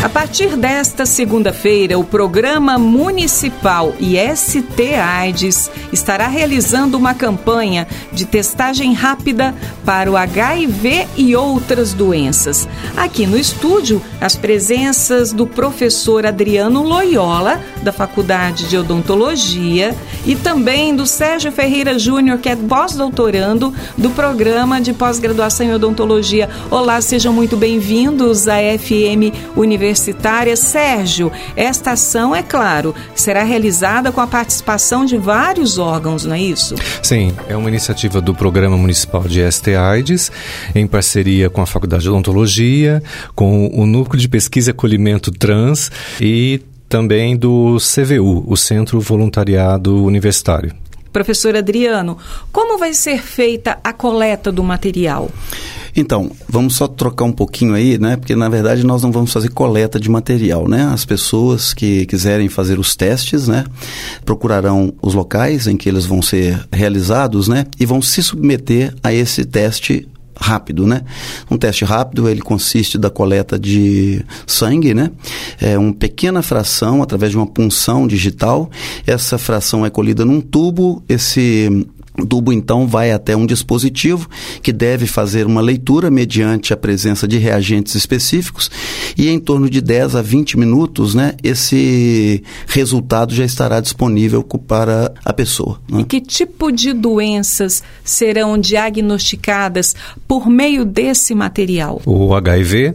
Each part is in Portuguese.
A partir desta segunda-feira, o Programa Municipal IST AIDS estará realizando uma campanha de testagem rápida para o HIV e outras doenças. Aqui no estúdio, as presenças do professor Adriano Loyola, da Faculdade de Odontologia, e também do Sérgio Ferreira Júnior, que é pós-doutorando do programa de pós-graduação em odontologia. Olá, sejam muito bem-vindos à FM Universidade universitária. Sérgio, esta ação, é claro, será realizada com a participação de vários órgãos, não é isso? Sim, é uma iniciativa do Programa Municipal de STAIDS, em parceria com a Faculdade de Odontologia, com o Núcleo de Pesquisa e Acolhimento Trans e também do CVU, o Centro Voluntariado Universitário. Professor Adriano, como vai ser feita a coleta do material? Então, vamos só trocar um pouquinho aí, né? Porque na verdade nós não vamos fazer coleta de material, né? As pessoas que quiserem fazer os testes, né, procurarão os locais em que eles vão ser realizados, né, e vão se submeter a esse teste rápido, né? Um teste rápido, ele consiste da coleta de sangue, né? É uma pequena fração através de uma punção digital. Essa fração é colhida num tubo, esse o tubo então vai até um dispositivo que deve fazer uma leitura mediante a presença de reagentes específicos e em torno de 10 a 20 minutos, né, esse resultado já estará disponível para a pessoa. Né? E que tipo de doenças serão diagnosticadas por meio desse material? O HIV,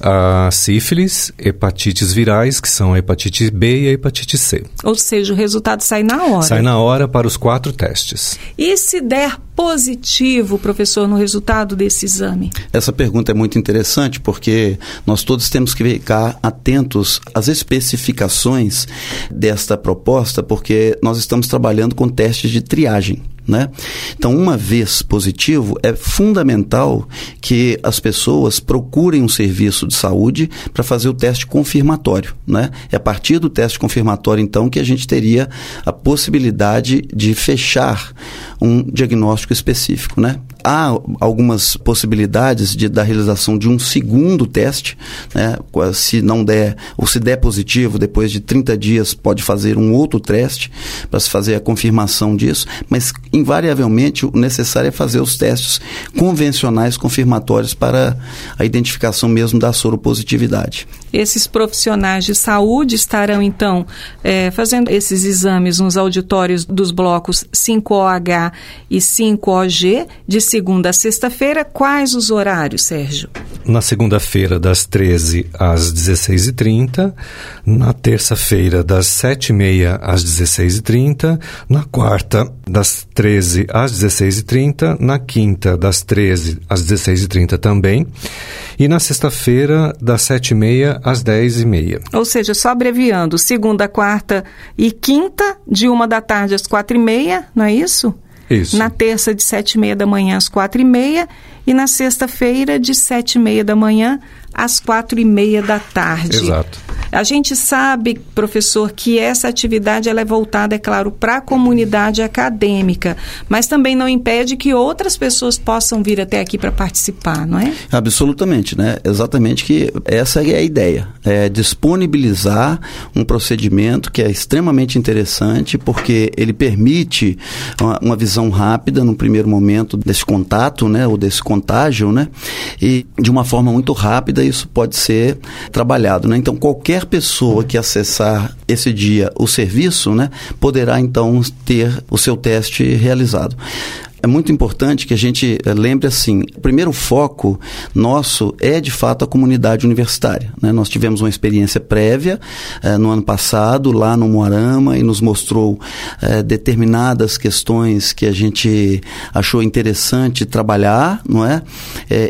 a sífilis, hepatites virais, que são a hepatite B e a hepatite C. Ou seja, o resultado sai na hora. Sai na hora para os quatro testes. E se der positivo, professor, no resultado desse exame? Essa pergunta é muito interessante porque nós todos temos que ficar atentos às especificações desta proposta, porque nós estamos trabalhando com testes de triagem. Né? Então, uma vez positivo, é fundamental que as pessoas procurem um serviço de saúde para fazer o teste confirmatório. Né? É a partir do teste confirmatório, então, que a gente teria a possibilidade de fechar um diagnóstico específico. Né? Há algumas possibilidades de, da realização de um segundo teste, né? se não der, ou se der positivo, depois de 30 dias pode fazer um outro teste para se fazer a confirmação disso, mas invariavelmente o necessário é fazer os testes convencionais confirmatórios para a identificação mesmo da soropositividade. Esses profissionais de saúde estarão então é, fazendo esses exames nos auditórios dos blocos 5OH e 5OG de segunda a sexta-feira, quais os horários, Sérgio? Na segunda-feira, das 13 às 16h30, na terça-feira, das 7h30 às 16h30, na quarta, das 13 às 16h30, na quinta, das 13 às 16h30 também, e na sexta-feira, das 7h30 às 10h30. Ou seja, só abreviando, segunda, quarta e quinta, de uma da tarde às 4h30, não é isso? Isso. Na terça, de sete e meia da manhã às quatro e meia. E na sexta-feira, de sete e meia da manhã às quatro e meia da tarde. Exato. A gente sabe, professor, que essa atividade ela é voltada, é claro, para a comunidade acadêmica, mas também não impede que outras pessoas possam vir até aqui para participar, não é? Absolutamente, né? Exatamente que essa é a ideia, é disponibilizar um procedimento que é extremamente interessante porque ele permite uma, uma visão rápida no primeiro momento desse contato, né, ou desse contágio, né? E de uma forma muito rápida isso pode ser trabalhado, né? Então qualquer qualquer pessoa que acessar esse dia o serviço, né, poderá então ter o seu teste realizado é muito importante que a gente eh, lembre assim: o primeiro foco nosso é de fato a comunidade universitária. Né? Nós tivemos uma experiência prévia eh, no ano passado, lá no Moarama, e nos mostrou eh, determinadas questões que a gente achou interessante trabalhar, não é?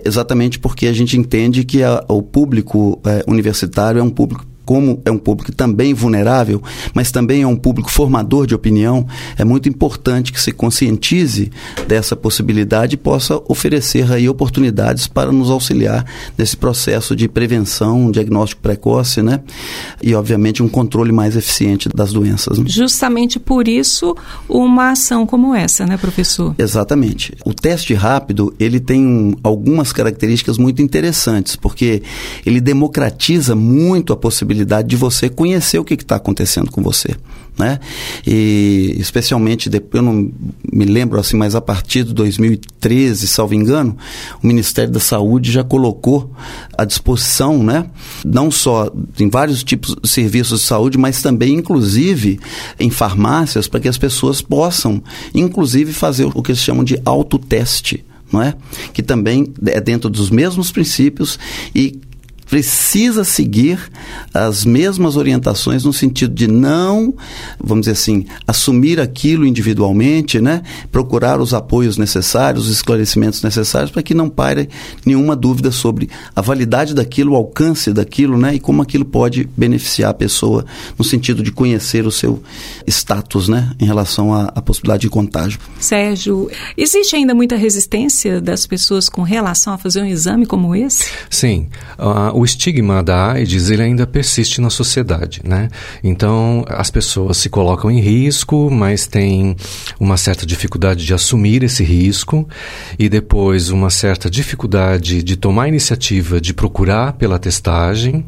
exatamente porque a gente entende que a, o público universitário é um público como é um público também vulnerável, mas também é um público formador de opinião, é muito importante que se conscientize dessa possibilidade e possa oferecer aí oportunidades para nos auxiliar nesse processo de prevenção, um diagnóstico precoce, né? E, obviamente, um controle mais eficiente das doenças. Né? Justamente por isso, uma ação como essa, né, professor? Exatamente. O teste rápido, ele tem algumas características muito interessantes, porque ele democratiza muito a possibilidade de você conhecer o que está acontecendo com você né? E especialmente eu não me lembro assim, mas a partir de 2013, salvo engano, o Ministério da Saúde já colocou à disposição, né? Não só em vários tipos de serviços de saúde, mas também, inclusive, em farmácias, para que as pessoas possam, inclusive, fazer o que eles chamam de autoteste. Não é? Que também é dentro dos mesmos princípios e precisa seguir as mesmas orientações no sentido de não, vamos dizer assim, assumir aquilo individualmente, né? Procurar os apoios necessários, os esclarecimentos necessários para que não pare nenhuma dúvida sobre a validade daquilo, o alcance daquilo, né? E como aquilo pode beneficiar a pessoa no sentido de conhecer o seu status, né? Em relação à, à possibilidade de contágio. Sérgio, existe ainda muita resistência das pessoas com relação a fazer um exame como esse? Sim. Uh, o estigma da AIDS ele ainda persiste na sociedade, né? Então as pessoas se colocam em risco, mas têm uma certa dificuldade de assumir esse risco e depois uma certa dificuldade de tomar a iniciativa de procurar pela testagem.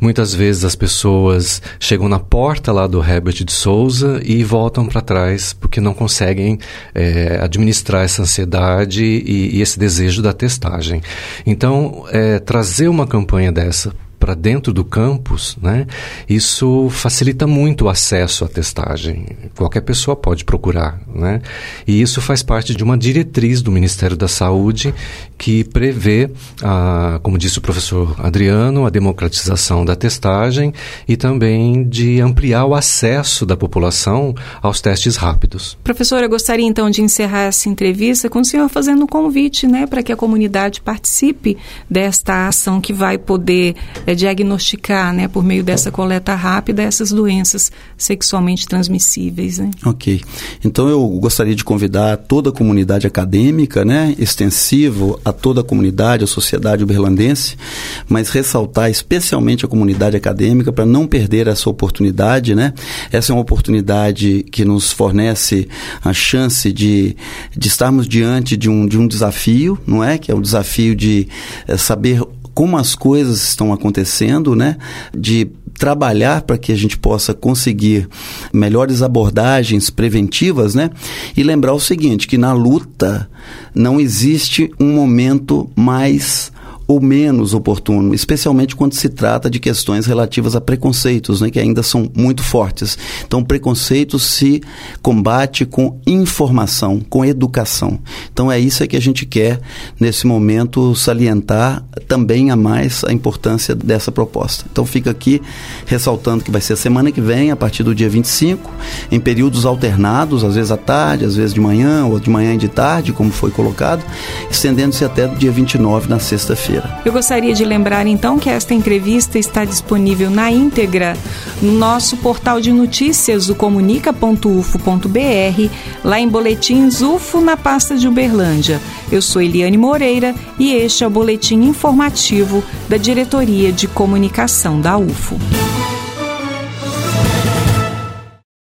Muitas vezes as pessoas chegam na porta lá do Herbert de Souza e voltam para trás porque não conseguem é, administrar essa ansiedade e, e, esse desejo da testagem. Então, é, trazer uma campanha dessa para dentro do campus, né, isso facilita muito o acesso à testagem. Qualquer pessoa pode procurar. Né? E isso faz parte de uma diretriz do Ministério da Saúde que prevê, a, como disse o professor Adriano, a democratização da testagem e também de ampliar o acesso da população aos testes rápidos. Professora, eu gostaria então de encerrar essa entrevista com o senhor fazendo um convite né, para que a comunidade participe desta ação que vai poder é, diagnosticar, né, por meio dessa coleta rápida, essas doenças sexualmente transmissíveis. Né? Ok. Então eu gostaria de convidar toda a comunidade acadêmica, né, extensivo a toda a comunidade, a sociedade uberlandense, mas ressaltar especialmente a comunidade acadêmica para não perder essa oportunidade, né? Essa é uma oportunidade que nos fornece a chance de, de estarmos diante de um, de um desafio, não é? Que é o desafio de é, saber como as coisas estão acontecendo, né? De trabalhar para que a gente possa conseguir melhores abordagens preventivas, né? E lembrar o seguinte, que na luta não existe um momento mais ou menos oportuno, especialmente quando se trata de questões relativas a preconceitos, né, que ainda são muito fortes. Então, preconceito se combate com informação, com educação. Então, é isso que a gente quer, nesse momento, salientar também a mais a importância dessa proposta. Então, fica aqui ressaltando que vai ser a semana que vem, a partir do dia 25, em períodos alternados, às vezes à tarde, às vezes de manhã, ou de manhã e de tarde, como foi colocado, estendendo-se até o dia 29, na sexta-feira. Eu gostaria de lembrar então que esta entrevista está disponível na íntegra no nosso portal de notícias, o comunica.ufo.br, lá em Boletins UFO na pasta de Uberlândia. Eu sou Eliane Moreira e este é o boletim informativo da Diretoria de Comunicação da UFO.